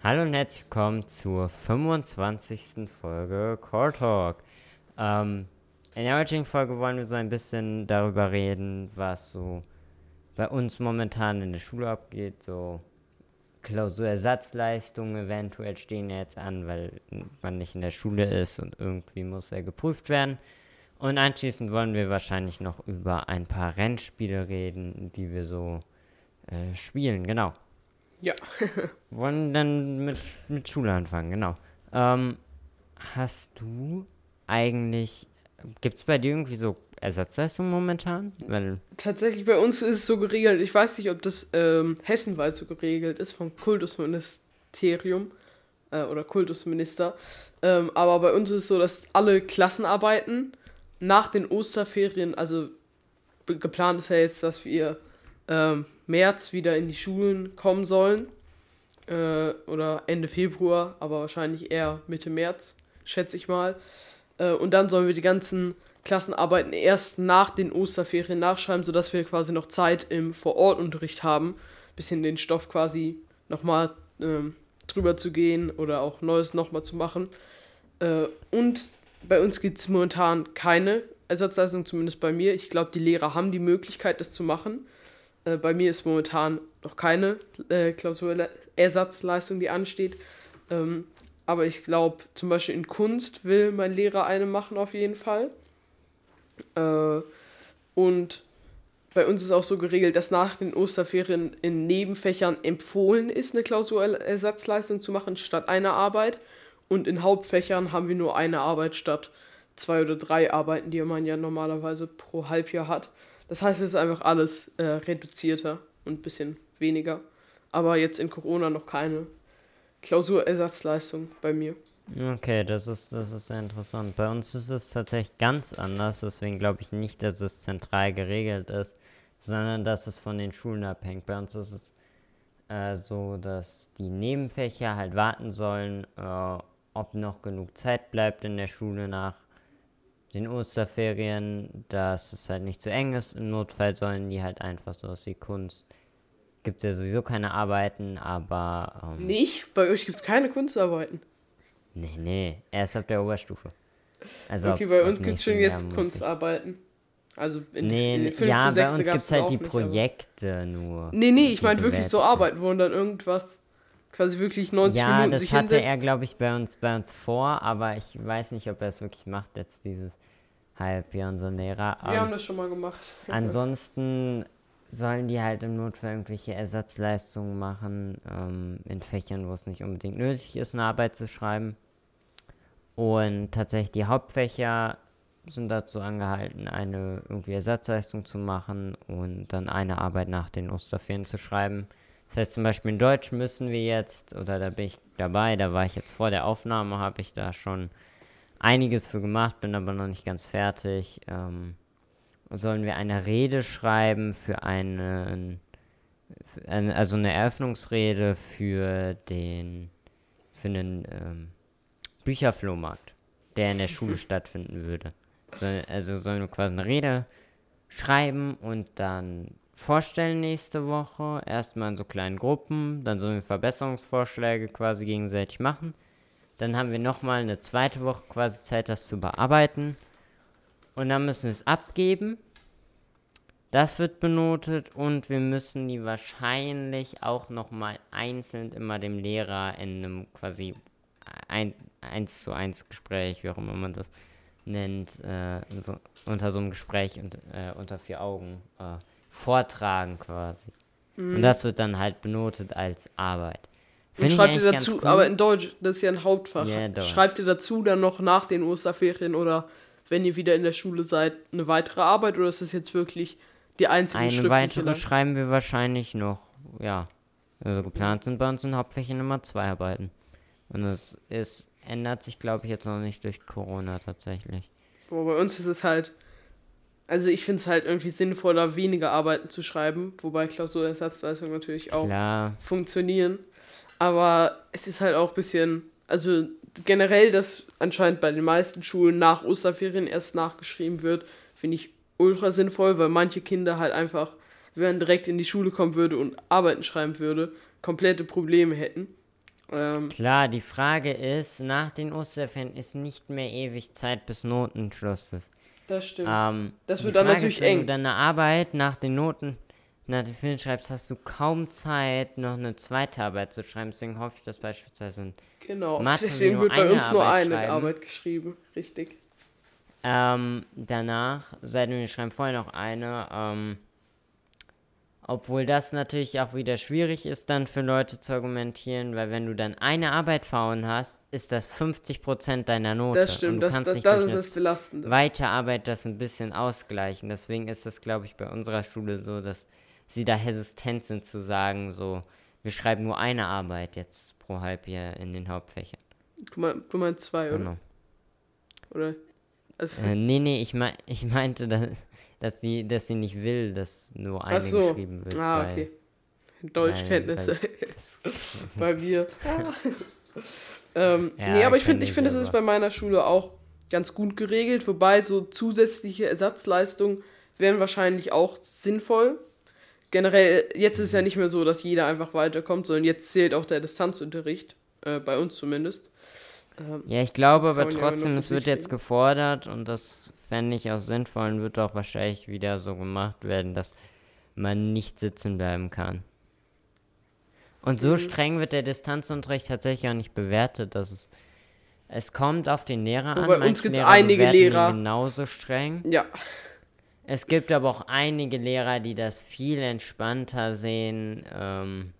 Hallo und herzlich willkommen zur 25. Folge Core Talk. Ähm, in der heutigen Folge wollen wir so ein bisschen darüber reden, was so bei uns momentan in der Schule abgeht. So Klausurersatzleistungen eventuell stehen jetzt an, weil man nicht in der Schule ist und irgendwie muss er geprüft werden. Und anschließend wollen wir wahrscheinlich noch über ein paar Rennspiele reden, die wir so äh, spielen, genau. Ja. wollen dann mit, mit Schule anfangen, genau. Ähm, hast du eigentlich, gibt es bei dir irgendwie so Ersatzleistungen momentan? Weil Tatsächlich bei uns ist es so geregelt, ich weiß nicht, ob das ähm, hessenweit so geregelt ist vom Kultusministerium äh, oder Kultusminister, ähm, aber bei uns ist es so, dass alle Klassenarbeiten nach den Osterferien, also geplant ist ja jetzt, dass wir ähm, März wieder in die Schulen kommen sollen. Äh, oder Ende Februar, aber wahrscheinlich eher Mitte März, schätze ich mal. Äh, und dann sollen wir die ganzen Klassenarbeiten erst nach den Osterferien nachschreiben, sodass wir quasi noch Zeit im Vorortunterricht haben, bisschen den Stoff quasi nochmal ähm, drüber zu gehen oder auch Neues nochmal zu machen. Äh, und bei uns gibt es momentan keine Ersatzleistung, zumindest bei mir. Ich glaube, die Lehrer haben die Möglichkeit, das zu machen. Äh, bei mir ist momentan noch keine äh, Klausurersatzleistung, die ansteht. Ähm, aber ich glaube, zum Beispiel in Kunst will mein Lehrer eine machen auf jeden Fall. Äh, und bei uns ist auch so geregelt, dass nach den Osterferien in Nebenfächern empfohlen ist, eine Klausurersatzleistung zu machen statt einer Arbeit. Und in Hauptfächern haben wir nur eine Arbeit statt zwei oder drei Arbeiten, die man ja normalerweise pro Halbjahr hat. Das heißt, es ist einfach alles äh, reduzierter und ein bisschen weniger. Aber jetzt in Corona noch keine Klausurersatzleistung bei mir. Okay, das ist, das ist sehr interessant. Bei uns ist es tatsächlich ganz anders, deswegen glaube ich nicht, dass es zentral geregelt ist, sondern dass es von den Schulen abhängt. Bei uns ist es äh, so, dass die Nebenfächer halt warten sollen, äh, ob noch genug Zeit bleibt in der Schule nach den Osterferien, dass es halt nicht zu eng ist. Im Notfall sollen die halt einfach so aus wie Kunst. Gibt es ja sowieso keine Arbeiten, aber. Ähm, nicht? Bei euch gibt es keine Kunstarbeiten. Nee, nee, erst ab der Oberstufe. Also okay, bei uns gibt es schon jetzt Kunstarbeiten. Also in nee, in die 5. ja, bei uns gibt es halt die Projekte nicht, nur. Nee, nee, ich meine wirklich so Arbeiten, wo dann irgendwas quasi wirklich 90 ja, Minuten das sich hatte er, glaube ich, bei uns, bei uns vor, aber ich weiß nicht, ob er es wirklich macht, jetzt dieses Halbjahr, unser Lehrer. Wir um, haben das schon mal gemacht. Ansonsten sollen die halt im Notfall irgendwelche Ersatzleistungen machen, ähm, in Fächern, wo es nicht unbedingt nötig ist, eine Arbeit zu schreiben. Und tatsächlich die Hauptfächer sind dazu angehalten, eine irgendwie Ersatzleistung zu machen und dann eine Arbeit nach den Osterferien zu schreiben. Das heißt zum Beispiel in Deutsch müssen wir jetzt, oder da bin ich dabei, da war ich jetzt vor der Aufnahme, habe ich da schon einiges für gemacht, bin aber noch nicht ganz fertig. Ähm, sollen wir eine Rede schreiben für einen, also eine Eröffnungsrede für den, für einen ähm, Bücherflohmarkt, der in der Schule stattfinden würde. So, also sollen wir quasi eine Rede schreiben und dann vorstellen nächste Woche. Erstmal in so kleinen Gruppen. Dann sollen wir Verbesserungsvorschläge quasi gegenseitig machen. Dann haben wir nochmal eine zweite Woche quasi Zeit, das zu bearbeiten. Und dann müssen wir es abgeben. Das wird benotet und wir müssen die wahrscheinlich auch nochmal einzeln immer dem Lehrer in einem quasi ein, 1 zu 1 Gespräch, wie auch immer man das nennt, äh, so, unter so einem Gespräch und, äh, unter vier Augen äh, vortragen quasi. Mhm. Und das wird dann halt benotet als Arbeit. Find und schreibt ihr dazu, cool. aber in Deutsch, das ist ja ein Hauptfach. Yeah, schreibt ihr dazu dann noch nach den Osterferien oder wenn ihr wieder in der Schule seid, eine weitere Arbeit oder ist das jetzt wirklich die einzige Eine weitere lang? schreiben wir wahrscheinlich noch, ja. Also geplant sind bei uns in Hauptfächern immer zwei Arbeiten. Und es ist, ändert sich, glaube ich, jetzt noch nicht durch Corona tatsächlich. Boah, bei uns ist es halt, also ich finde es halt irgendwie sinnvoller, weniger Arbeiten zu schreiben, wobei Klausurersatzleistungen natürlich auch Klar. funktionieren. Aber es ist halt auch ein bisschen, also generell, dass anscheinend bei den meisten Schulen nach Osterferien erst nachgeschrieben wird, finde ich ultra sinnvoll, weil manche Kinder halt einfach, wenn man direkt in die Schule kommen würde und Arbeiten schreiben würde, komplette Probleme hätten. Ähm, Klar, die Frage ist, nach den Osterferien ist nicht mehr ewig Zeit bis Notenschluss ist. Das stimmt. Ähm, Das wird dann Frage natürlich ist, wenn eng. du deine Arbeit nach den Noten, nach den Ferien schreibst, hast du kaum Zeit, noch eine zweite Arbeit zu schreiben. Deswegen hoffe ich, dass beispielsweise ein genau. Mathe Deswegen nur wird bei uns nur Arbeit eine schreiben. Arbeit geschrieben. Richtig. Ähm, danach, seitdem wir schreiben vorher noch eine, ähm, obwohl das natürlich auch wieder schwierig ist, dann für Leute zu argumentieren, weil wenn du dann eine Arbeit fahren hast, ist das 50% deiner Note. Das Und stimmt. du Das, kannst das, nicht das ist das Belastende. Weiterarbeit das ein bisschen ausgleichen. Deswegen ist es, glaube ich, bei unserer Schule so, dass sie da hesitant sind zu sagen, so, wir schreiben nur eine Arbeit jetzt pro Halbjahr in den Hauptfächern. Du, mein, du meinst zwei, oder? Genau. oder? Also, Äh, nee, nee, ich, mein, ich meinte, dass, dass, sie, dass sie nicht will, dass nur eine Ach so. geschrieben wird. ah, weil okay. Deutschkenntnisse. bei mir. ähm, Ja, nee, aber ich finde, ich finde, es ist bei meiner Schule auch ganz gut geregelt, wobei so zusätzliche Ersatzleistungen wären wahrscheinlich auch sinnvoll. Generell, jetzt ist es ja nicht mehr so, dass jeder einfach weiterkommt, sondern jetzt zählt auch der Distanzunterricht, äh, bei uns zumindest. Ähm, Ja, ich glaube aber trotzdem, es wird jetzt gefordert und das fände ich auch sinnvoll und wird auch wahrscheinlich wieder so gemacht werden, dass man nicht sitzen bleiben kann. Und so Mhm. streng wird der Distanzunterricht tatsächlich auch nicht bewertet, dass es es kommt auf den Lehrer Wo an. bei uns gibt's Lehrer einige Lehrer- genauso streng. ja, Es gibt aber auch einige Lehrer, die das viel entspannter sehen. Ähm,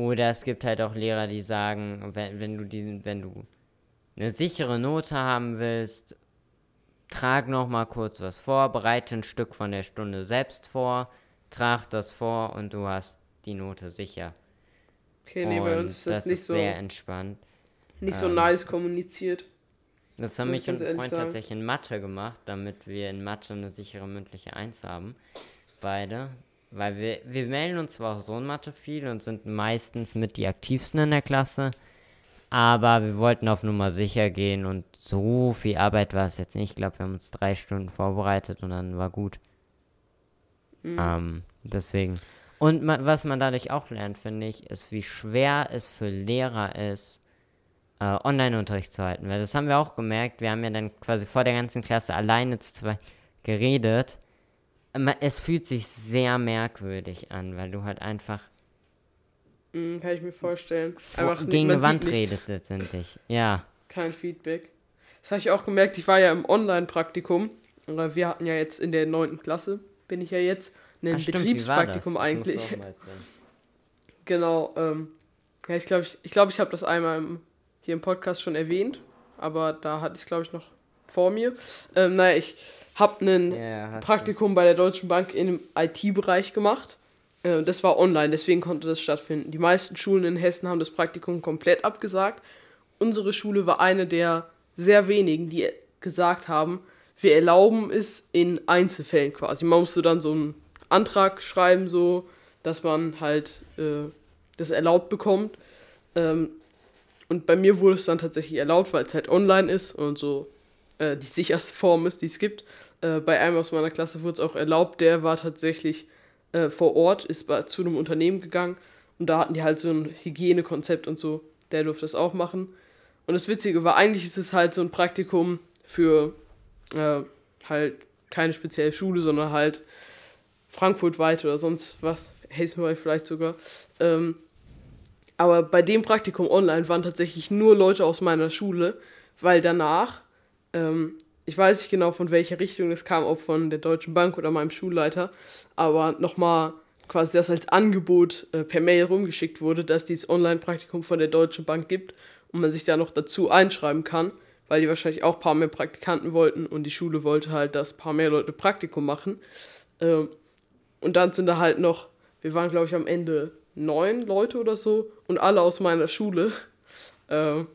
oder es gibt halt auch Lehrer, die sagen, wenn, wenn du die, wenn du eine sichere Note haben willst, trag noch mal kurz was vor, bereite ein Stück von der Stunde selbst vor, trag das vor und du hast die Note sicher. okay, nee, bei uns ist das, das nicht ist so, sehr entspannt. nicht so ähm, nice kommuniziert. Das haben mich und ein Freund sagen. tatsächlich in Mathe gemacht, damit wir in Mathe eine sichere mündliche Eins haben. Beide. Weil wir, wir melden uns zwar auch so in Mathe viel und sind meistens mit die aktivsten in der Klasse, aber wir wollten auf Nummer sicher gehen und so viel Arbeit war es jetzt nicht. Ich glaube, wir haben uns drei Stunden vorbereitet und dann war gut. Ähm, deswegen. Und ma was man dadurch auch lernt, finde ich, ist, wie schwer es für Lehrer ist, äh, Online-Unterricht zu halten. Weil das haben wir auch gemerkt. Wir haben ja dann quasi vor der ganzen Klasse alleine zu zweit geredet. Es fühlt sich sehr merkwürdig an, weil du halt einfach Mhm, kann ich mir vorstellen. vor, Einfach, gegen eine Wand nichts. redest letztendlich. Ja. kein Feedback. Das habe ich auch gemerkt. Ich war ja im Online-Praktikum. Oder Wir hatten ja jetzt in der 9. Klasse, bin ich ja jetzt, ein stimmt, das? Betriebspraktikum du eigentlich. Genau. Ähm, ja, ich glaube, ich, ich, glaub, ich habe das einmal im, hier im Podcast schon erwähnt. Aber da hatte ich glaube ich, noch vor mir. Ähm, naja, ich habe einen Ja, hast du. Praktikum bei der Deutschen Bank im IT-Bereich gemacht. Äh, Das war online, deswegen konnte das stattfinden. Die meisten Schulen in Hessen haben das Praktikum komplett abgesagt. Unsere Schule war eine der sehr wenigen, die gesagt haben, wir erlauben es in Einzelfällen quasi. Man musste dann so einen Antrag schreiben, so, dass man halt äh, das erlaubt bekommt. Ähm, und bei mir wurde es dann tatsächlich erlaubt, weil es halt online ist und so äh, die sicherste Form ist, die es gibt. Äh, bei einem aus meiner Klasse wurde es auch erlaubt, der war tatsächlich äh, vor Ort, ist zu einem Unternehmen gegangen und da hatten die halt so ein Hygienekonzept und so, der durfte das auch machen. Und das Witzige war, eigentlich ist es halt so ein Praktikum für äh, halt keine spezielle Schule, sondern halt Frankfurt-weit oder sonst was, Hessenweit vielleicht sogar. Ähm, aber bei dem Praktikum online waren tatsächlich nur Leute aus meiner Schule, weil danach, ähm, ich weiß nicht genau von welcher Richtung das kam, ob von der Deutschen Bank oder meinem Schulleiter, aber nochmal quasi das als Angebot äh, per Mail rumgeschickt wurde, dass dieses Online-Praktikum von der Deutschen Bank gibt und man sich da noch dazu einschreiben kann, weil die wahrscheinlich auch ein paar mehr Praktikanten wollten und die Schule wollte halt, dass ein paar mehr Leute Praktikum machen. Ähm, und dann sind da halt noch, wir waren glaube ich am Ende neun Leute oder so und alle aus meiner Schule. Ähm,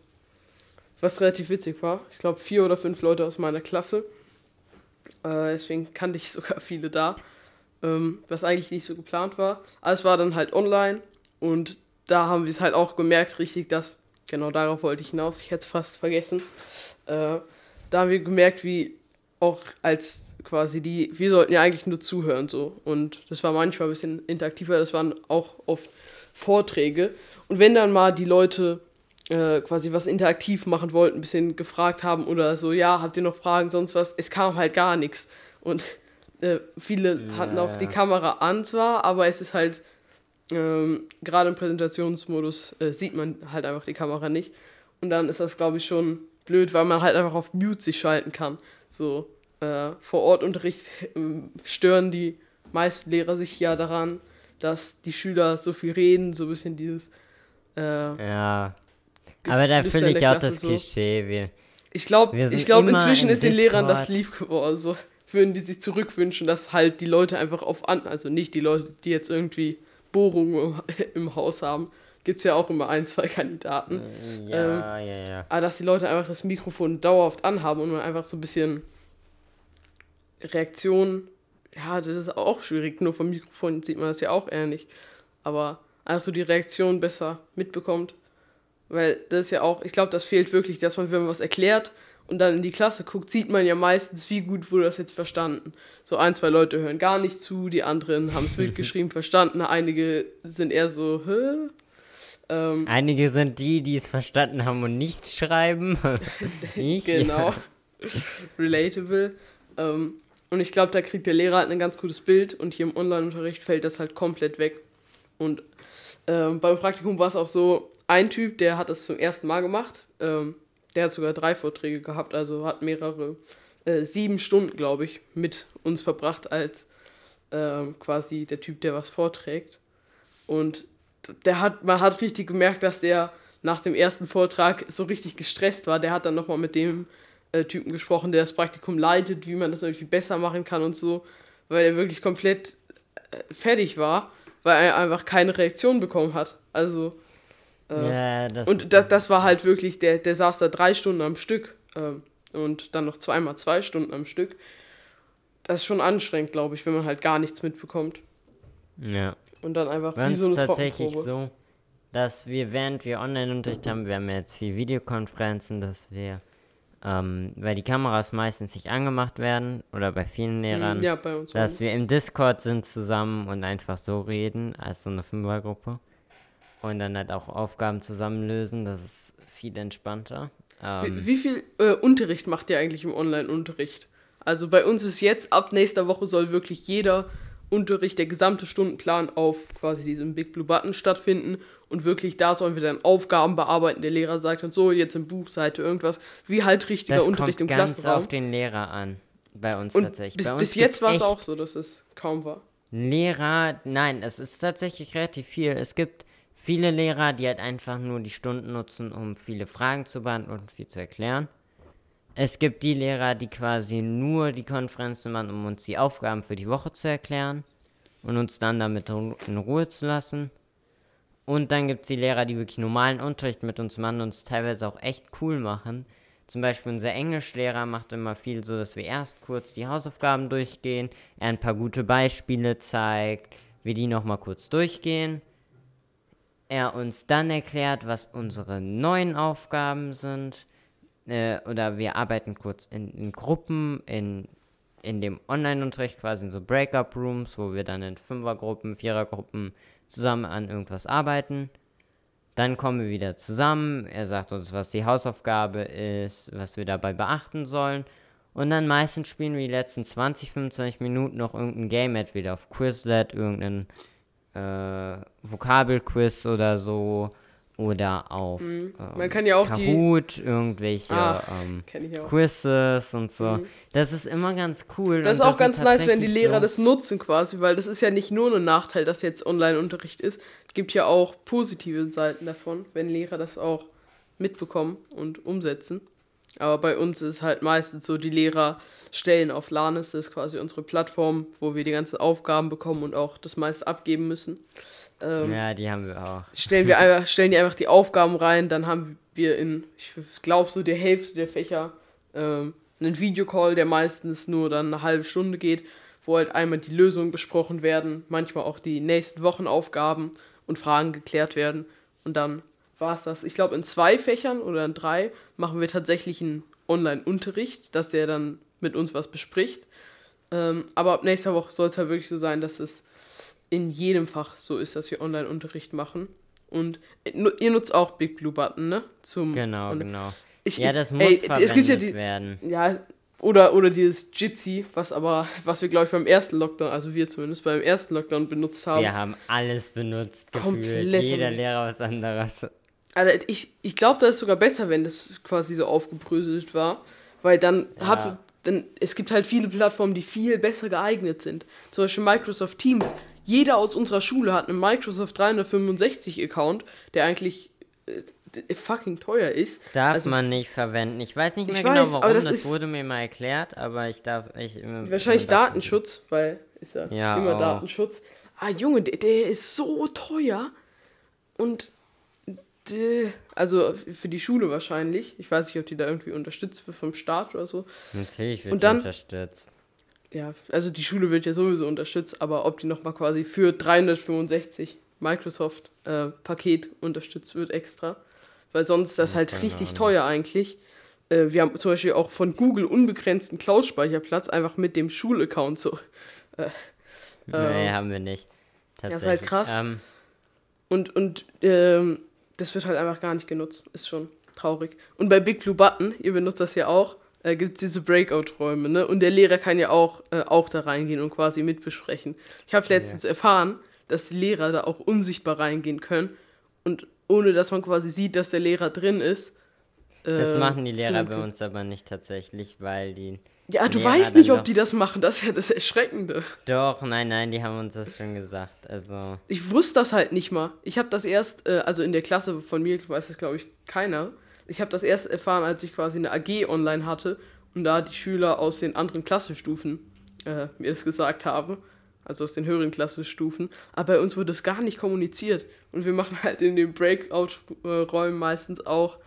was relativ witzig war. Ich glaube vier oder fünf Leute aus meiner Klasse. Äh, deswegen kannte ich sogar viele da. Ähm, was eigentlich nicht so geplant war. Aber es war dann halt online und da haben wir es halt auch gemerkt, richtig, dass, genau darauf wollte ich hinaus, ich hätte es fast vergessen. Äh, da haben wir gemerkt, wie auch als quasi die, wir sollten ja eigentlich nur zuhören so. Und das war manchmal ein bisschen interaktiver, das waren auch oft Vorträge. Und wenn dann mal die Leute äh, quasi was interaktiv machen wollten, ein bisschen gefragt haben oder so, ja, habt ihr noch Fragen, sonst was, es kam halt gar nichts. Und äh, viele ja. hatten auch die Kamera an zwar, aber es ist halt, ähm, gerade im Präsentationsmodus äh, sieht man halt einfach die Kamera nicht. Und dann ist das, glaube ich, schon blöd, weil man halt einfach auf Mute sich schalten kann. So, äh, vor Ort Unterricht ähm, stören die meisten Lehrer sich ja daran, dass die Schüler so viel reden, so ein bisschen dieses. Äh, ja. Aber da fühle ich auch das so. Klischee. Wir, ich glaube, ich glaube, inzwischen ist den Discord. Lehrern das lieb geworden. So würden die sich zurückwünschen, dass halt die Leute einfach auf an, also nicht die Leute, die jetzt irgendwie Bohrungen im Haus haben, gibt es ja auch immer ein, zwei Kandidaten. Ja, ähm, ja, ja. Aber dass die Leute einfach das Mikrofon dauerhaft anhaben und man einfach so ein bisschen Reaktion, ja, das ist auch schwierig. Nur vom Mikrofon sieht man das ja auch eher nicht. Aber einfach so die Reaktion besser mitbekommt. Weil das ist ja auch, ich glaube, das fehlt wirklich, dass man, wenn man was erklärt und dann in die Klasse guckt, sieht man ja meistens, wie gut wurde das jetzt verstanden. So ein, zwei Leute hören gar nicht zu, die anderen haben es geschrieben verstanden, einige sind eher so, hä? Ähm, einige sind die, die es verstanden haben und nichts schreiben. ich, genau. Relatable. Ähm, und ich glaube, da kriegt der Lehrer halt ein ganz gutes Bild und hier im Online-Unterricht fällt das halt komplett weg. Und ähm, beim Praktikum war es auch so, ein Typ, der hat das zum ersten Mal gemacht. Ähm, der hat sogar drei Vorträge gehabt, also hat mehrere, äh, sieben Stunden, glaube ich, mit uns verbracht als äh, quasi der Typ, der was vorträgt. Und der hat, man hat richtig gemerkt, dass der nach dem ersten Vortrag so richtig gestresst war. Der hat dann nochmal mit dem äh, Typen gesprochen, der das Praktikum leitet, wie man das irgendwie besser machen kann und so, weil er wirklich komplett äh, fertig war, weil er einfach keine Reaktion bekommen hat. Also. Äh, ja, das und das, das war halt wirklich, der, der saß da drei Stunden am Stück äh, und dann noch zweimal zwei Stunden am Stück. Das ist schon anstrengend, glaube ich, wenn man halt gar nichts mitbekommt. Ja. Und dann einfach wie so eine tatsächlich so, dass wir, während wir Online-Unterricht haben, wir haben ja jetzt viel Videokonferenzen, dass wir ähm, weil die Kameras meistens nicht angemacht werden oder bei vielen Lehrern, ja, bei dass auch. wir im Discord sind zusammen und einfach so reden, als so eine Fünfergruppe. Und dann halt auch Aufgaben zusammen lösen, das ist viel entspannter. Ähm, wie, wie, viel äh, Unterricht macht ihr eigentlich im Online-Unterricht? Also bei uns ist jetzt, ab nächster Woche soll wirklich jeder Unterricht, der gesamte Stundenplan auf quasi diesem Big Blue Button stattfinden und wirklich da sollen wir dann Aufgaben bearbeiten. Der Lehrer sagt dann so, jetzt im Buchseite irgendwas, wie halt richtiger das Unterricht kommt im ganz Klassenraum. auf den Lehrer an, bei uns und tatsächlich. Bis, uns bis jetzt war es auch so, dass es kaum war. Lehrer, nein, es ist tatsächlich relativ viel. Es gibt viele Lehrer, die halt einfach nur die Stunden nutzen, um viele Fragen zu beantworten und viel zu erklären. Es gibt die Lehrer, die quasi nur die Konferenzen machen, um uns die Aufgaben für die Woche zu erklären und uns dann damit in Ruhe zu lassen. Und dann gibt es die Lehrer, die wirklich normalen Unterricht mit uns machen und es teilweise auch echt cool machen. Zum Beispiel unser Englischlehrer macht immer viel so, dass wir erst kurz die Hausaufgaben durchgehen, er ein paar gute Beispiele zeigt, wir die nochmal kurz durchgehen. Er uns dann erklärt, was unsere neuen Aufgaben sind äh, oder wir arbeiten kurz in, in Gruppen, in, in dem Online-Unterricht quasi in so Breakup-Rooms, wo wir dann in Fünfergruppen, Vierergruppen zusammen an irgendwas arbeiten. Dann kommen wir wieder zusammen. Er sagt uns, was die Hausaufgabe ist, was wir dabei beachten sollen. Und dann meistens spielen wir die letzten 20, 25 Minuten noch irgendein Game, entweder auf Quizlet, irgendein äh, Vokabelquiz oder so oder auf mhm. ähm, Man kann ja auch Kahoot, die... irgendwelche ah, ähm, Quizzes und so. Mhm. Das ist immer ganz cool. Das ist auch das ganz nice, wenn die Lehrer so das nutzen quasi, weil das ist ja nicht nur ein Nachteil, dass jetzt Online-Unterricht ist. Es gibt ja auch positive Seiten davon, wenn Lehrer das auch mitbekommen und umsetzen. Aber bei uns ist halt meistens so, die Lehrer stellen auf Lanes, das ist quasi unsere Plattform, wo wir die ganzen Aufgaben bekommen und auch das meiste abgeben müssen. Ähm, ja, die haben wir auch. Stellen, wir einfach, stellen die einfach die Aufgaben rein, dann haben wir in, ich glaube, so der Hälfte der Fächer ähm, einen Videocall, der meistens nur dann eine halbe Stunde geht, wo halt einmal die Lösungen besprochen werden, manchmal auch die nächsten Wochenaufgaben und Fragen geklärt werden. Und dann war es das. Ich glaube, in zwei Fächern oder in drei machen wir tatsächlich einen Online-Unterricht, dass der dann mit uns was bespricht. Ähm, aber ab nächster Woche soll es halt wirklich so sein, dass es in jedem Fach so ist, dass wir Online-Unterricht machen. Und äh, ihr nutzt auch Big Blue Button, ne? Zum Genau, und genau. Ich, ja, das muss ey, verwendet es gibt ja die, werden. ja, oder, oder dieses Jitsi, was aber, was wir, glaube ich, beim ersten Lockdown, also wir zumindest beim ersten Lockdown benutzt haben. Wir haben alles benutzt, gefühlt. Komplett. Jeder Lehrer was anderes. Also ich, ich glaube, das ist sogar besser, wenn das quasi so aufgebröselt war. Weil dann Ja. habt dann es gibt halt viele Plattformen, die viel besser geeignet sind. Zum Beispiel Microsoft Teams. Jeder aus unserer Schule hat einen Microsoft 365 Account, der eigentlich äh, fucking teuer ist. Darf Also man nicht verwenden. Ich weiß nicht Ich mehr weiß, genau warum, aber das das, wurde mir mal erklärt, aber ich darf. Ich, immer- Wahrscheinlich Datenschutz, weil ist ja, Ja, immer auch. Datenschutz. Ah, Junge, der, der ist so teuer. Und also für die Schule wahrscheinlich. Ich weiß nicht, ob die da irgendwie unterstützt wird vom Staat oder so. Natürlich wird Und die dann- unterstützt. Ja, also die Schule wird ja sowieso unterstützt, aber ob die nochmal quasi für 365 Microsoft äh, Paket unterstützt wird extra. Weil sonst ist das halt keine richtig Ahnung. teuer eigentlich. Äh, wir haben zum Beispiel auch von Google unbegrenzten Cloud-Speicherplatz einfach mit dem Schulaccount so. nee, haben wir nicht. ja, Tatsächlich. ist halt krass. Ähm, Und, und ähm, das wird halt einfach gar nicht genutzt. Ist schon traurig. Und bei Big Blue Button, ihr benutzt das ja auch, äh, gibt es diese Breakout-Räume, ne? Und der Lehrer kann ja auch, äh, auch da reingehen und quasi mitbesprechen. Ich habe letztens erfahren, dass die Lehrer da auch unsichtbar reingehen können und ohne dass man quasi sieht, dass der Lehrer drin ist. Das äh, machen die Lehrer bei uns aber nicht tatsächlich, weil die. Ja, du Lehrer weißt nicht, ob die das machen. Das ist ja das Erschreckende. Doch, nein, nein, die haben uns das schon gesagt. Also. Ich wusste das halt nicht mal. Ich habe das erst, äh, also in der Klasse von mir weiß das, glaube ich, keiner. Ich habe das erst erfahren, als ich quasi eine AG online hatte und da die Schüler aus den anderen Klassenstufen äh, mir das gesagt haben. Also aus den höheren Klassenstufen. Aber bei uns wurde das gar nicht kommuniziert. Und wir machen halt in den Breakout-Räumen meistens auch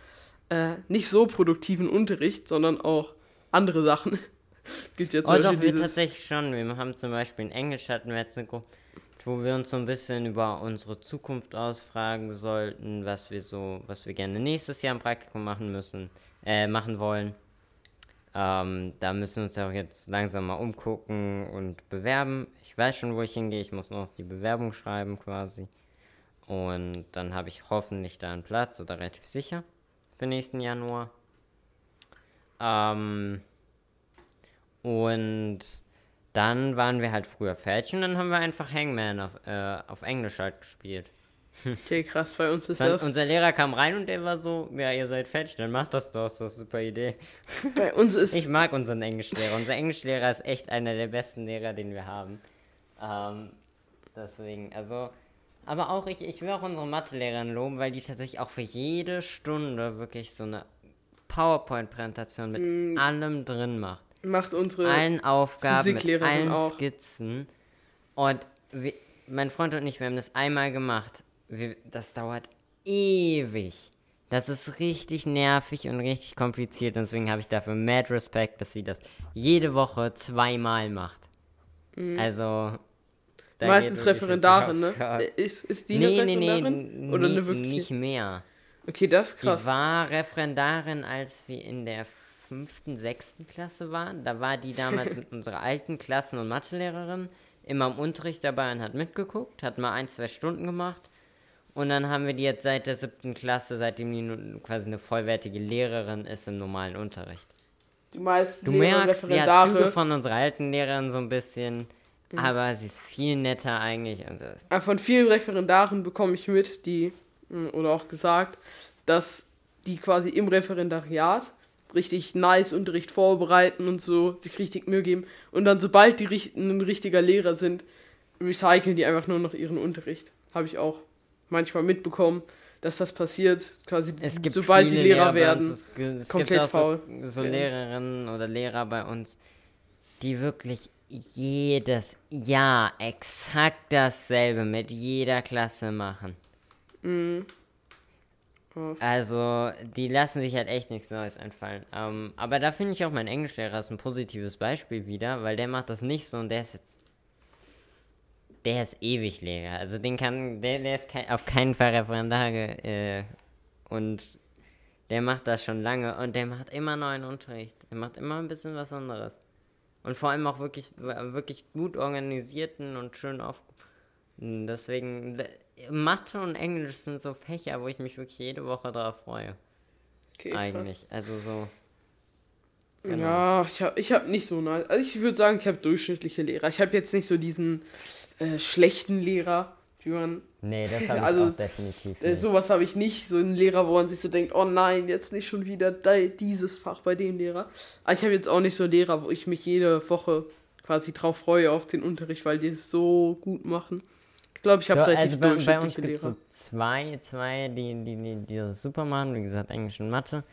äh, nicht so produktiven Unterricht, sondern auch andere Sachen. Gibt ja zum Oh, doch, Beispiel wir dieses. tatsächlich schon. Wir haben zum Beispiel in Englisch hatten wir jetzt eine Gruppe, wo wir uns so ein bisschen über unsere Zukunft ausfragen sollten, was wir so, was wir gerne nächstes Jahr im Praktikum machen müssen, äh, machen wollen. Ähm, da müssen wir uns ja auch jetzt langsam mal umgucken und bewerben. Ich weiß schon, wo ich hingehe. Ich muss noch die Bewerbung schreiben quasi. Und dann habe ich hoffentlich da einen Platz oder relativ sicher für nächsten Januar. Ähm, und dann waren wir halt früher fertig und dann haben wir einfach Hangman auf, äh, auf Englisch halt gespielt. Okay, krass, bei uns ist Dann, das. unser Lehrer kam rein und der war so, ja, ihr seid fertig, dann macht das doch, ist doch eine super Idee. Bei uns ist. Ich mag unseren Englischlehrer. Unser Englischlehrer ist echt einer der besten Lehrer, den wir haben. Ähm, deswegen, also, aber auch ich, ich will auch unsere Mathelehrerin loben, weil die tatsächlich auch für jede Stunde wirklich so eine PowerPoint-Präsentation mit Mm. allem drin macht. macht unsere. allen Aufgaben, mit allen auch. Skizzen. Und wir, mein Freund und ich, wir haben das einmal gemacht. Wir, das dauert ewig. Das ist richtig nervig und richtig kompliziert. Und deswegen habe ich dafür mad Respekt, dass sie das jede Woche zweimal macht. Also. Meistens Referendarin, ne? Ist, ist die Nee, eine nee, nee, Referendarin? n- Oder eine wirkliche? nicht mehr. Okay, das ist Die krass. war Referendarin, als wir in der fünften, sechsten Klasse waren. Da war die damals mit unserer alten Klassen- und Mathelehrerin immer im Unterricht dabei und hat mitgeguckt, hat mal ein, zwei Stunden gemacht. Und dann haben wir die jetzt seit der siebten Klasse, seitdem die quasi eine vollwertige Lehrerin ist im normalen Unterricht. Die meisten Du Lehrer, merkst, sie hat Züge Referendare. von unserer alten Lehrerin so ein bisschen, Mhm. aber sie ist viel netter eigentlich. Und das Aber von vielen Referendaren bekomme ich mit, die, mh, oder auch gesagt, dass die quasi im Referendariat richtig nice Unterricht vorbereiten und so, sich richtig Mühe geben. Und dann, sobald die richt- ein richtiger Lehrer sind, recyceln die einfach nur noch ihren Unterricht. Habe ich auch manchmal mitbekommen, dass das passiert, quasi Es gibt sobald die Lehrer, bei werden. Es, es komplett gibt auch faul so, so. Lehrerinnen oder Lehrer bei uns, die wirklich jedes Jahr exakt dasselbe mit jeder Klasse machen. Mhm. Also, die lassen sich halt echt nichts Neues einfallen. Ähm, aber da finde ich auch mein Englischlehrer ist ein positives Beispiel wieder, weil der macht das nicht so und der ist jetzt. Der ist ewig Lehrer. Also den kann. Der, der ist kein, auf keinen Fall Referendar. Äh, und der macht das schon lange und der macht immer neuen Unterricht. Der macht immer ein bisschen was anderes. Und vor allem auch wirklich, wirklich gut organisierten und schön auf. Deswegen, Mathe und Englisch sind so Fächer, wo ich mich wirklich jede Woche drauf freue. Okay, Eigentlich. Krass. Also so. Genau. Ja, ich habe ich hab nicht so nice. Also ich würde sagen, ich habe durchschnittliche Lehrer. Ich habe jetzt nicht so diesen äh, schlechten Lehrer, man. Nee, das habe also, ich auch definitiv äh, nicht. sowas habe ich nicht. So einen Lehrer, wo man sich so denkt, oh nein, jetzt nicht schon wieder dieses Fach bei dem Lehrer. Aber ich habe jetzt auch nicht so Lehrer, wo ich mich jede Woche quasi drauf freue auf den Unterricht, weil die es so gut machen. Ich glaube, ich habe relativ also bei, bei uns gibt so zwei, zwei, die, die, die, die das super machen, wie gesagt, Englisch und Mathe.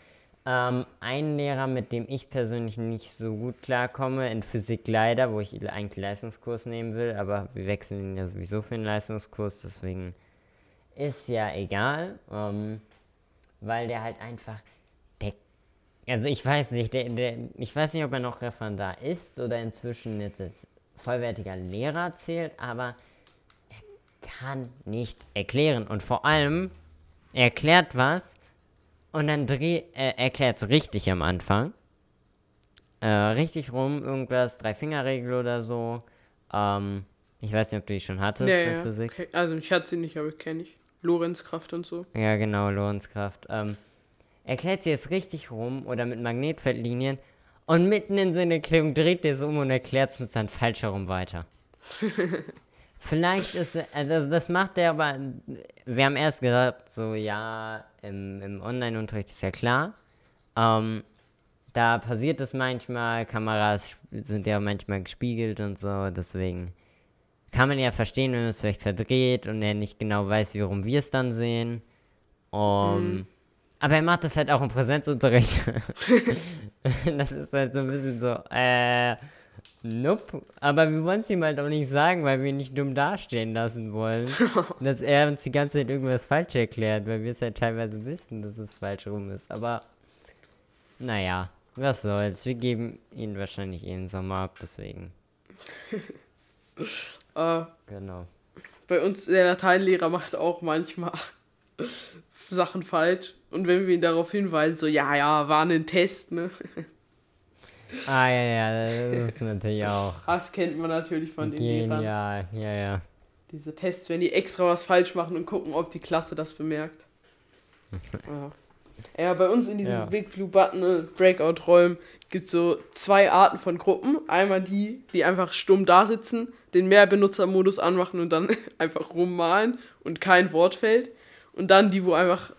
Ähm, ein Lehrer, mit dem ich persönlich nicht so gut klarkomme, in Physik leider, wo ich eigentlich Leistungskurs nehmen will, aber wir wechseln ihn ja sowieso für einen Leistungskurs, deswegen ist ja egal, ähm, weil der halt einfach, der, also ich weiß nicht, der, der, ich weiß nicht, ob er noch Referendar ist oder inzwischen jetzt als vollwertiger Lehrer zählt, aber er kann nicht erklären. Und vor allem, er erklärt was, und dann dreh, äh, erklärt es richtig am Anfang. Äh, richtig rum, irgendwas, Drei-Finger-Regel oder so. Ähm, ich weiß nicht, ob du die schon hattest ja, in ja. Physik. Okay. Also ich hatte sie nicht, aber ich kenne ich. Lorenzkraft und so. Ja, genau, Lorenzkraft. Ähm, erklärt sie jetzt richtig rum oder mit Magnetfeldlinien und mitten in seine Erklärung dreht er es um und erklärt es uns dann falsch herum weiter. Vielleicht ist, also das macht er aber, wir haben erst gesagt, so ja, im, im Online-Unterricht ist ja klar. Ähm, da passiert es manchmal, Kameras sind ja manchmal gespiegelt und so, deswegen kann man ja verstehen, wenn man es vielleicht verdreht und er nicht genau weiß, warum wir es dann sehen. Um, mhm. Aber er macht das halt auch im Präsenzunterricht. das ist halt so ein bisschen so, äh, Nope. Aber wir wollen es ihm halt auch nicht sagen, weil wir ihn nicht dumm dastehen lassen wollen. dass er uns die ganze Zeit irgendwas falsch erklärt, weil wir es halt teilweise wissen, dass es falsch rum ist. Aber naja, was soll's. Wir geben ihn wahrscheinlich eh im Sommer ab, deswegen. uh, genau. Bei uns, der Lateinlehrer macht auch manchmal Sachen falsch. Und wenn wir ihn darauf hinweisen, so, ja, ja, war ein Test, ne? Ah, ja, ja, das ist natürlich auch. Das kennt man natürlich von den Lehrern. Ja, ja, ja. Diese Tests, wenn die extra was falsch machen und gucken, ob die Klasse das bemerkt. ja. ja, bei uns in diesen ja. Big Blue Button Breakout-Räumen gibt es so zwei Arten von Gruppen. Einmal die, die einfach stumm da sitzen, den Mehrbenutzermodus anmachen und dann einfach rummalen und kein Wort fällt. Und dann die, wo einfach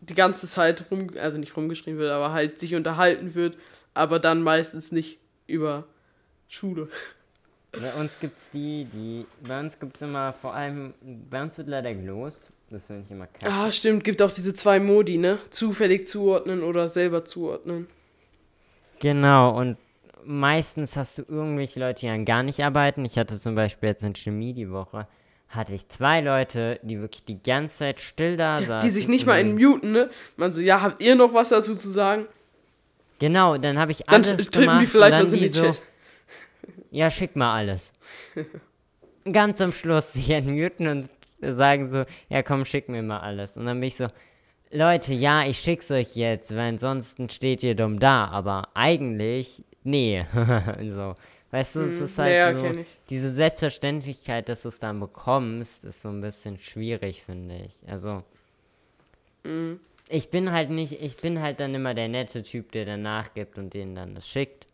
die ganze Zeit rum, also nicht rumgeschrien wird, aber halt sich unterhalten wird aber dann meistens nicht über Schule. Bei uns gibt es die, die. Bei uns gibt es immer vor allem. Bei uns wird leider gelost. Das finde ich immer kacke. Ah, stimmt. Gibt auch diese zwei Modi, ne? Zufällig zuordnen oder selber zuordnen. Genau, und meistens hast du irgendwelche Leute, die dann gar nicht arbeiten. Ich hatte zum Beispiel jetzt in Chemie die Woche, hatte ich zwei Leute, die wirklich die ganze Zeit still da saßen. Die sich nicht mal in muten, ne? Man so, ja, habt ihr noch was dazu zu sagen? Genau, dann habe ich alles dann gemacht. Die vielleicht was in die so, Chat. Ja, schick mal alles. Ganz am Schluss sich entmuten und sagen so, ja komm, schick mir mal alles. Und dann bin ich so, Leute, ja, ich schick's euch jetzt, weil ansonsten steht ihr dumm da, aber eigentlich, nee. so. Weißt du, es hm, ist halt ja, so, diese Selbstverständlichkeit, dass du es dann bekommst, ist so ein bisschen schwierig, finde ich. Also, mhm ich bin halt nicht, ich bin halt dann immer der nette Typ, der dann nachgibt und denen dann das schickt.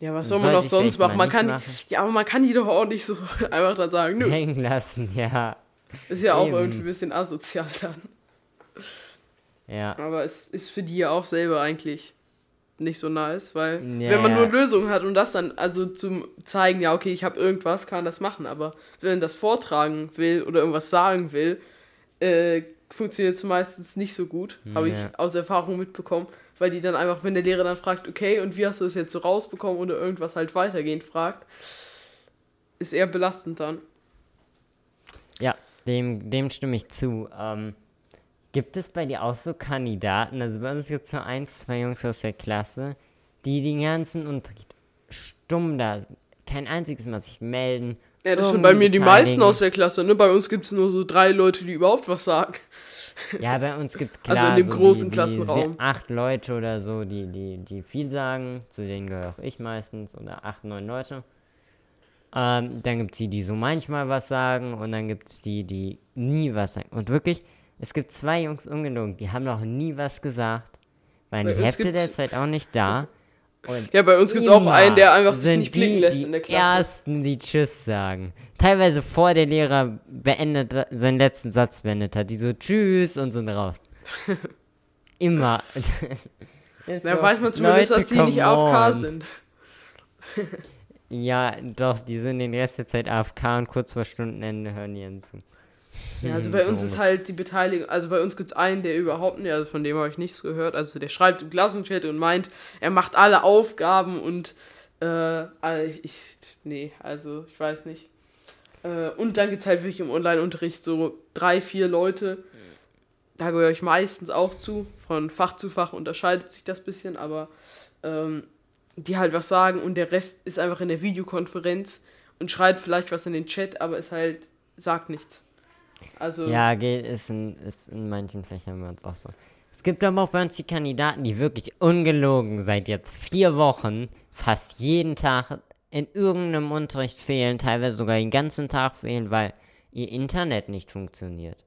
Ja, was soll man auch sonst machen? Man kann, machen. ja, aber man kann die doch auch nicht so einfach dann sagen, nö. Hängen lassen, ja. Ist ja Eben. auch irgendwie ein bisschen asozial dann. Ja. Aber es ist für die ja auch selber eigentlich nicht so nice, weil ja, wenn man ja. nur Lösungen hat und das dann, also zum zeigen, ja, okay, ich habe irgendwas, kann das machen, aber wenn man das vortragen will oder irgendwas sagen will, äh, funktioniert es meistens nicht so gut, ja. habe ich aus Erfahrung mitbekommen, weil die dann einfach, wenn der Lehrer dann fragt, okay, und wie hast du es jetzt so rausbekommen oder irgendwas halt weitergehend fragt, ist eher belastend dann. Ja, dem, dem stimme ich zu. Ähm, gibt es bei dir auch so Kandidaten, also bei uns gibt es nur ein, zwei Jungs aus der Klasse, die den ganzen Unterricht stumm da, kein einziges Mal sich melden ja, das sind bei mir die meisten aus der Klasse, ne? Bei uns gibt es nur so drei Leute, die überhaupt was sagen. Ja, bei uns gibt es klar also in dem so großen die, Klassenraum. acht Leute oder so, die, die, die viel sagen. Zu denen gehöre auch ich meistens. Oder acht, neun Leute. Ähm, dann gibt es die, die so manchmal was sagen und dann gibt es die, die nie was sagen. Und wirklich, es gibt zwei Jungs ungelogen, die haben noch nie was gesagt. Weil Bei die Hälfte der Zeit auch nicht da. Und Ja, bei uns gibt es auch einen, der einfach sich nicht blicken die, lässt die in der Klasse. Ersten, die Tschüss sagen. Teilweise vor der Lehrer beendet, seinen letzten Satz beendet hat. Die so Tschüss und sind raus. Immer. Da so, weiß man zumindest, Leute, dass die nicht AFK sind. Ja, doch, die sind den Rest der Zeit AFK und kurz vor Stundenende hören die zu. Ja, also Hm, bei so uns ist halt die Beteiligung, also bei uns gibt es einen, der überhaupt nicht, also von dem habe ich nichts gehört, also der schreibt im Klassenchat und meint, er macht alle Aufgaben und, äh, also ich, ich nee, also ich weiß nicht. Äh, und dann gibt es halt wirklich im Online-Unterricht so drei, vier Leute, da gehöre ich meistens auch zu, von Fach zu Fach unterscheidet sich das bisschen, aber ähm, die halt was sagen und der Rest ist einfach in der Videokonferenz und schreibt vielleicht was in den Chat, aber ist halt, sagt nichts. Also, Ja, geht, ist in, ist in manchen Fächern bei uns auch so. Es gibt aber auch bei uns die Kandidaten, die wirklich ungelogen seit jetzt vier Wochen fast jeden Tag in irgendeinem Unterricht fehlen, teilweise sogar den ganzen Tag fehlen, weil ihr Internet nicht funktioniert.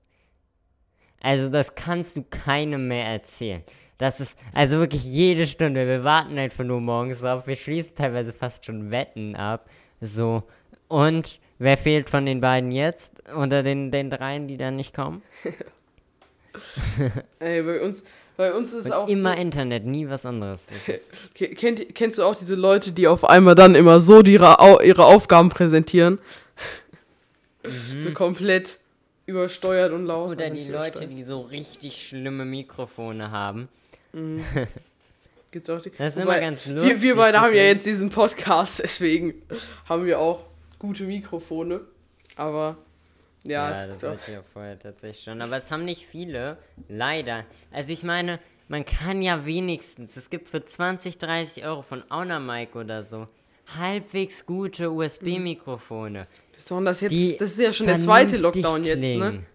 Also das kannst du keinem mehr erzählen. Das ist also wirklich jede Stunde. Wir warten einfach nur morgens drauf. Wir schließen teilweise fast schon Wetten ab. So. Und wer fehlt von den beiden jetzt? Unter den, den dreien, die dann nicht kommen? Ey, bei uns, bei uns ist es Und auch immer so, Internet, nie was anderes. Kennt, kennst du auch diese Leute, die auf einmal dann immer so die, ihre, Au- ihre Aufgaben präsentieren? So komplett übersteuert und laut. Mhm. Oder die Leute, die so richtig schlimme Mikrofone haben. Gibt's auch die. Das ist Wobei, immer ganz Wir, lustig. wir beide haben ja jetzt diesen Podcast, deswegen haben wir auch gute Mikrofone. Aber ja, Ja, es das hatte ich ja vorher tatsächlich schon. Aber es haben nicht viele, leider. Also ich meine, man kann ja wenigstens, es gibt für 20, 30 Euro von Aunamike oder so, halbwegs gute USB-Mikrofone. besonders jetzt, die das ist ja schon der zweite Lockdown jetzt, ne? klingen.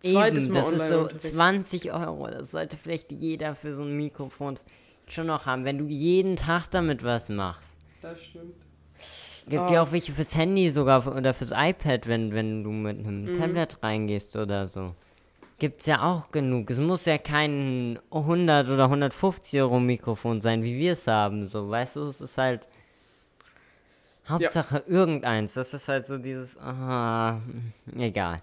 Zweites Eben, Mal das ist so Online-Unterricht. 20 Euro. Das sollte vielleicht jeder für so ein Mikrofon schon noch haben, wenn du jeden Tag damit was machst. Das stimmt. Gibt Ah. ja auch welche fürs Handy sogar oder fürs iPad, wenn, wenn du mit einem Mhm. Tablet reingehst oder so. Gibt's ja auch genug. Es muss ja kein 100 oder 150 Euro Mikrofon sein, wie wir es haben. So, weißt du, es ist halt Hauptsache irgendeins. Das ist halt so dieses, ah, egal.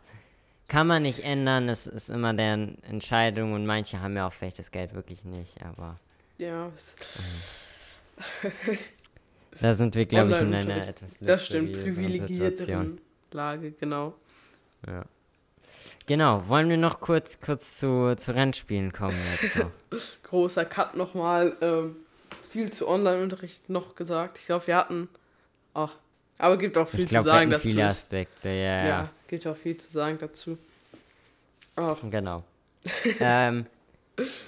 Kann man nicht ändern, es ist immer deren Entscheidung und manche haben ja auch vielleicht das Geld wirklich nicht, aber Ja, da sind wir, glaube ich, in einer etwas das stimmt. Privilegierteren Lage, genau. Genau, wollen wir noch kurz, kurz zu, zu Rennspielen kommen jetzt so. Großer Cut nochmal. Ähm, viel zu Online-Unterricht noch gesagt. Ich glaube, wir hatten. Ach, aber gibt auch viel Ich glaube, zu wir sagen hatten dazu. viele Aspekte, ja, ja. ja. gibt auch viel zu sagen dazu. Ach, Genau. ähm,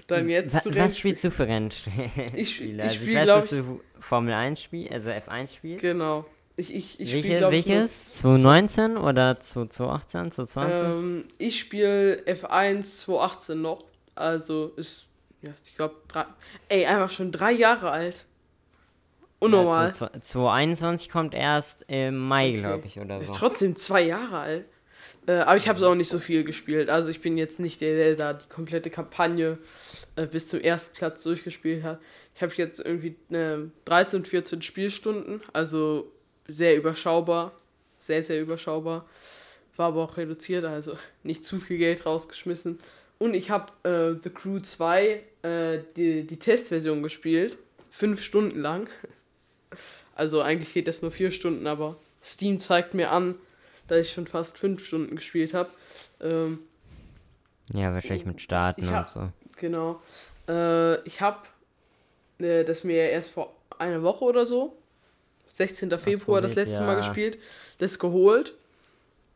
dann jetzt wa zu was spielst du für Rennspiele? Ich- ich also spiel, weiß, glaub dass du Formel 1 spielst, also F1 spielst. Genau. Ich, ich, ich spiele, Welche, glaube ich, nur- welches? 2019 oder 2018, 2020? Ähm, ich spiele F1 2018 noch. Also ist, ja, ich glaube, drei. Ey, einfach schon drei Jahre alt. Unnormal. Ja, 2021 kommt erst im Mai, Okay. glaube ich, oder Ist so. trotzdem zwei Jahre alt. Äh, aber ich habe es auch nicht so viel gespielt. Also ich bin jetzt nicht der, der da die komplette Kampagne äh, bis zum ersten Platz durchgespielt hat. Ich habe jetzt irgendwie äh, 13, 14 Spielstunden. Also sehr überschaubar. Sehr, sehr überschaubar. War aber auch reduziert, also nicht zu viel Geld rausgeschmissen. Und ich habe äh, The Crew 2, äh, die, die Testversion gespielt. Fünf Stunden lang. Also eigentlich geht das nur vier Stunden, aber Steam zeigt mir an, dass ich schon fast fünf Stunden gespielt habe. Ähm, Ja, wahrscheinlich mit Starten Ich und hab- so. genau. Äh, ich habe äh, das mir erst vor einer Woche oder so, 16. Februar, das letzte Mal ja. gespielt, das geholt.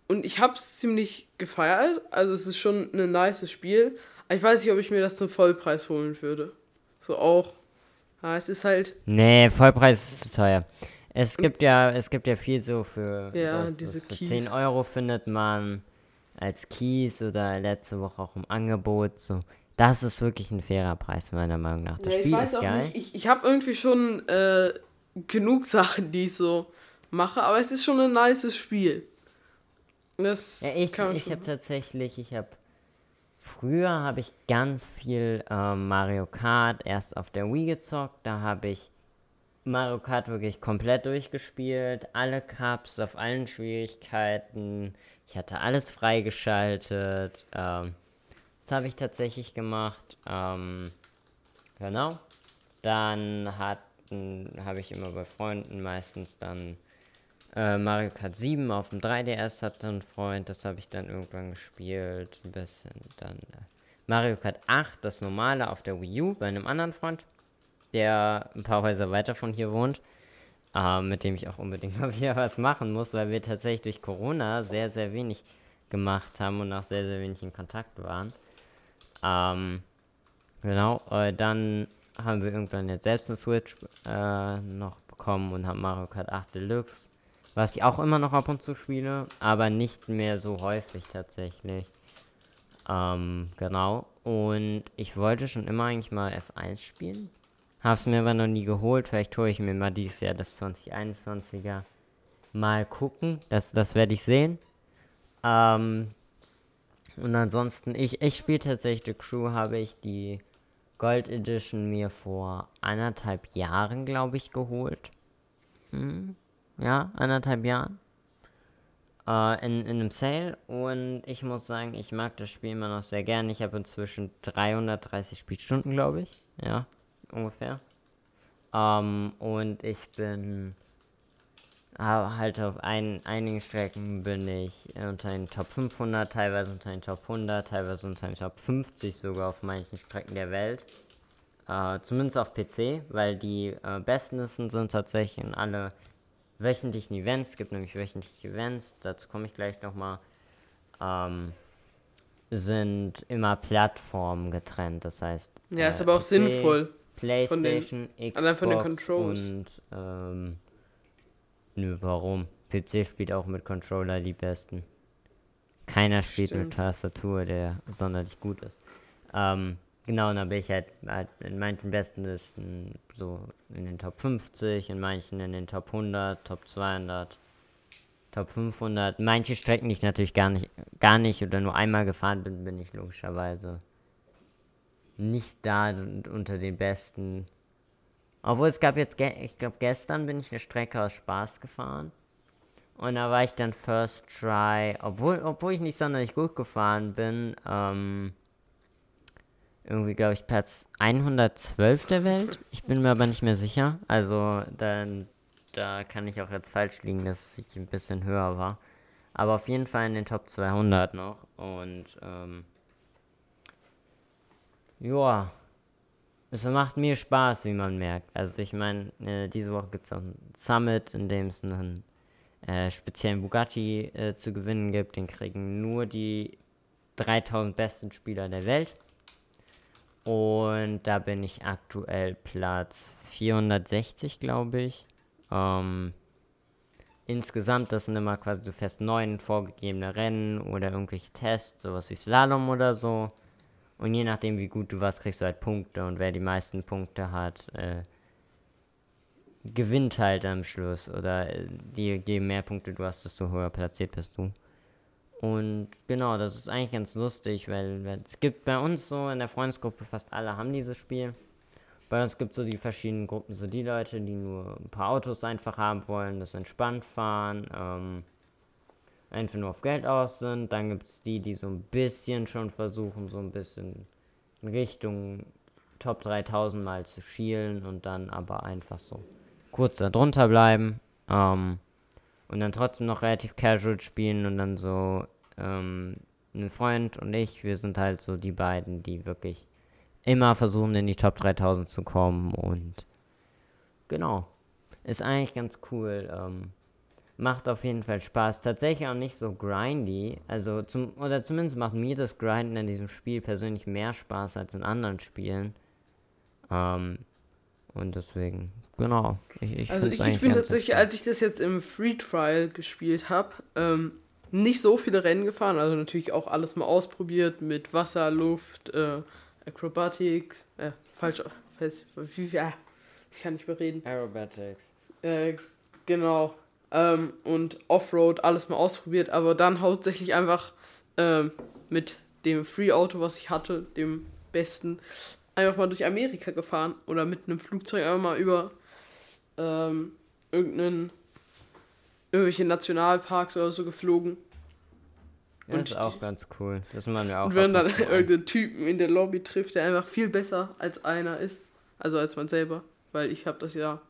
Und ich habe es ziemlich gefeiert. Also es ist schon ein nices Spiel. Aber ich weiß nicht, ob ich mir das zum Vollpreis holen würde. So auch. Ja, es ist halt, Nee, Vollpreis ist zu teuer. Es gibt ja, es gibt ja viel so für, Ja, was- diese für Keys. 10 Euro findet man als Keys oder letzte Woche auch im Angebot. So. Das ist wirklich ein fairer Preis, meiner Meinung nach. Das Ja, ich Spiel weiß ist auch geil. nicht. Ich, ich habe irgendwie schon äh, genug Sachen, die ich so mache, aber es ist schon ein nices Spiel. Das ja, ich ich habe tatsächlich, ich habe früher habe ich ganz viel äh, Mario Kart erst auf der Wii gezockt, da habe ich Mario Kart wirklich komplett durchgespielt, alle Cups auf allen Schwierigkeiten. Ich hatte alles freigeschaltet. Ähm, das habe ich tatsächlich gemacht. Ähm, genau. Dann habe ich immer bei Freunden meistens dann äh, Mario Kart 7 auf dem 3DS hatte ein Freund, das habe ich dann irgendwann gespielt. Ein bisschen dann äh, Mario Kart 8, das normale auf der Wii U bei einem anderen Freund der ein paar Häuser weiter von hier wohnt, äh, mit dem ich auch unbedingt mal wieder was machen muss, weil wir tatsächlich durch Corona sehr, sehr wenig gemacht haben und auch sehr, sehr wenig in Kontakt waren. Ähm, genau, äh, dann haben wir irgendwann jetzt selbst eine Switch äh, noch bekommen und haben Mario Kart 8 Deluxe, was ich auch immer noch ab und zu spiele, aber nicht mehr so häufig tatsächlich. Ähm, genau. Und ich wollte schon immer eigentlich mal F1 spielen. Hab's mir aber noch nie geholt. Vielleicht hole ich mir mal dieses Jahr das 2021er. Mal gucken. Das, das werde ich sehen. Ähm, und ansonsten, ich, ich spiele tatsächlich The Crew, habe ich die Gold Edition mir vor anderthalb Jahren, glaube ich, geholt. Hm? Ja, anderthalb Jahren. Äh, in, in einem Sale. Und ich muss sagen, ich mag das Spiel immer noch sehr gerne. Ich habe inzwischen 330 Spielstunden, glaube ich. Ja, ungefähr. Ähm, und ich bin halt auf ein, einigen Strecken bin ich unter den Top 500, teilweise unter den Top 100, teilweise unter den Top 50 sogar auf manchen Strecken der Welt. Äh, zumindest auf PC, weil die äh, besten sind tatsächlich in alle wöchentlichen Events. Es gibt nämlich wöchentliche Events, dazu komme ich gleich nochmal. Ähm, sind immer Plattformen getrennt, das heißt. Ja, ist äh, aber auch PC, sinnvoll. PlayStation, den, Xbox von den Controls. und ähm, nö, warum? PC spielt auch mit Controller die besten. Keiner spielt Stimmt. mit Tastatur, der sonderlich gut ist. Ähm, genau, und da bin ich halt, halt in manchen besten Listen so in den Top 50, in manchen in den Top 100, Top 200, Top 500. Manche Strecken, die ich natürlich gar nicht, gar nicht oder nur einmal gefahren bin, bin ich logischerweise nicht da unter den besten. Obwohl es gab jetzt, ich glaube gestern bin ich eine Strecke aus Spaß gefahren. Und da war ich dann First Try, obwohl, obwohl ich nicht sonderlich gut gefahren bin, ähm, irgendwie glaube ich Platz 112 der Welt. Ich bin mir aber nicht mehr sicher. Also dann, da kann ich auch jetzt falsch liegen, dass ich ein bisschen höher war. Aber auf jeden Fall in den Top 200 noch. Und ähm, ja, es macht mir Spaß, wie man merkt. Also ich meine, äh, diese Woche gibt es auch ein Summit, in dem es einen äh, speziellen Bugatti äh, zu gewinnen gibt. Den kriegen nur die 3000 besten Spieler der Welt. Und da bin ich aktuell Platz 460, glaube ich. Ähm, insgesamt, das sind immer quasi, du fährst neun vorgegebene Rennen oder irgendwelche Tests, sowas wie Slalom oder so. Und je nachdem, wie gut du warst, kriegst du halt Punkte. Und wer die meisten Punkte hat, äh, gewinnt halt am Schluss. Oder äh, je, je mehr Punkte du hast, desto höher platziert bist du. Und genau, das ist eigentlich ganz lustig, weil, weil es gibt bei uns so in der Freundesgruppe, fast alle haben dieses Spiel. Bei uns gibt es so die verschiedenen Gruppen, so die Leute, die nur ein paar Autos einfach haben wollen, das entspannt fahren. Ähm, einfach nur auf Geld aus sind. Dann gibt es die, die so ein bisschen schon versuchen, so ein bisschen in Richtung Top 3000 mal zu schielen und dann aber einfach so kurz darunter bleiben. Ähm, und dann trotzdem noch relativ casual spielen und dann so ähm, ein Freund und ich, wir sind halt so die beiden, die wirklich immer versuchen, in die Top 3000 zu kommen und genau. Ist eigentlich ganz cool. Ähm, macht auf jeden Fall Spaß. Tatsächlich auch nicht so grindy. Also zum, oder zumindest macht mir das Grinden in diesem Spiel persönlich mehr Spaß als in anderen Spielen. Ähm, und deswegen, genau. Ich, ich also ich, ich bin tatsächlich, als ich das jetzt im Free Trial gespielt habe, ähm, nicht so viele Rennen gefahren. Also natürlich auch alles mal ausprobiert mit Wasser, Luft, äh, Acrobatics. Äh, falsch. Wie, ja, ich kann nicht mehr reden. Aerobatics. Äh, genau. Ähm, und Offroad alles mal ausprobiert, aber dann hauptsächlich einfach ähm, mit dem Free-Auto, was ich hatte, dem besten, einfach mal durch Amerika gefahren oder mit einem Flugzeug einfach mal über ähm, irgendeinen irgendwelche Nationalparks oder so geflogen. Ja, und ist auch ganz cool. Das man ja auch. Und wenn dann irgendeinen Typen in der Lobby trifft, der einfach viel besser als einer ist, also als man selber, weil ich habe das ja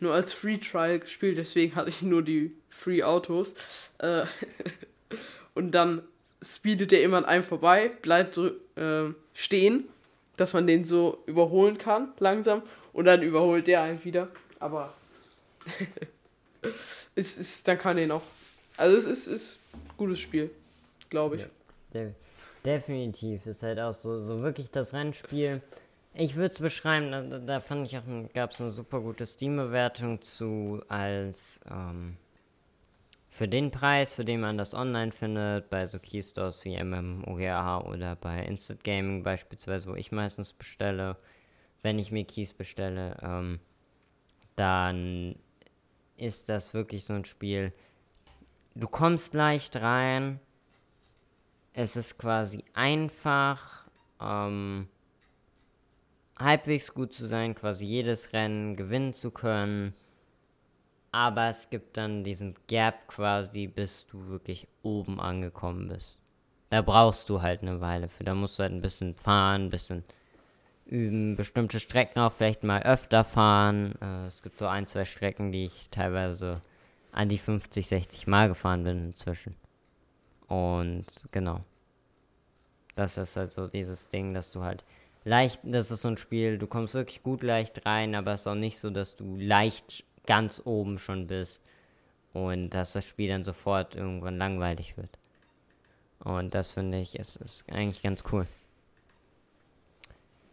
nur als Free Trial gespielt, deswegen hatte ich nur die Free Autos. Äh, und dann speedet der immer an einem vorbei, bleibt so äh, stehen, dass man den so überholen kann, langsam, und dann überholt der einen wieder. Aber ist, ist, dann kann er noch. Also es ist, ist ein gutes Spiel, glaube ich. Ja, de definitiv. Ist halt auch so, so wirklich das Rennspiel. Ich würde es beschreiben, da, da, fand ich auch, gab es eine super gute Steam-Bewertung zu als ähm, für den Preis, für den man das online findet, bei so Keystores wie MMOGA oder bei Instant Gaming beispielsweise, wo ich meistens bestelle, wenn ich mir Keys bestelle, ähm, dann ist das wirklich so ein Spiel. Du kommst leicht rein, es ist quasi einfach, ähm, halbwegs gut zu sein, quasi jedes Rennen gewinnen zu können. Aber es gibt dann diesen Gap quasi, bis du wirklich oben angekommen bist. Da brauchst du halt eine Weile für. Da musst du halt ein bisschen fahren, ein bisschen üben, bestimmte Strecken auch vielleicht mal öfter fahren. Äh, es gibt so ein, zwei Strecken, die ich teilweise an die 50, 60 Mal gefahren bin inzwischen. Und genau. Das ist halt so dieses Ding, dass du halt leicht, das ist so ein Spiel, du kommst wirklich gut leicht rein, aber es ist auch nicht so, dass du leicht ganz oben schon bist und dass das Spiel dann sofort irgendwann langweilig wird. Und das finde ich, ist, ist eigentlich ganz cool.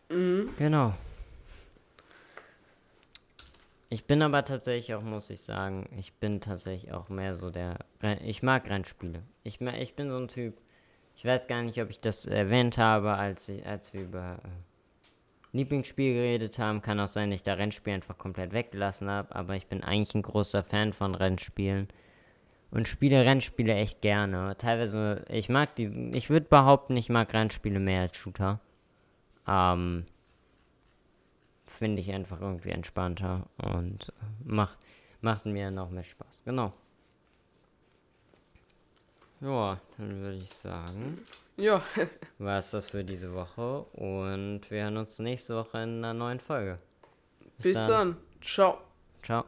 Mhm. Genau. Ich bin aber tatsächlich auch, muss ich sagen, ich bin tatsächlich auch mehr so der. Ich mag Rennspiele. Ich, ich bin so ein Typ, ich weiß gar nicht, ob ich das erwähnt habe, als, ich, als wir über äh, Lieblingsspiel geredet haben. Kann auch sein, dass ich da Rennspiel einfach komplett weggelassen habe. Aber ich bin eigentlich ein großer Fan von Rennspielen. Und spiele Rennspiele echt gerne. Teilweise, ich mag die. Ich würde behaupten, ich mag Rennspiele mehr als Shooter. Ähm, Finde ich einfach irgendwie entspannter und macht, macht mir noch mehr Spaß. Genau. Ja, dann würde ich sagen. Ja. war es das für diese Woche und wir hören uns nächste Woche in einer neuen Folge. Bis, Bis dann. dann. Ciao. Ciao.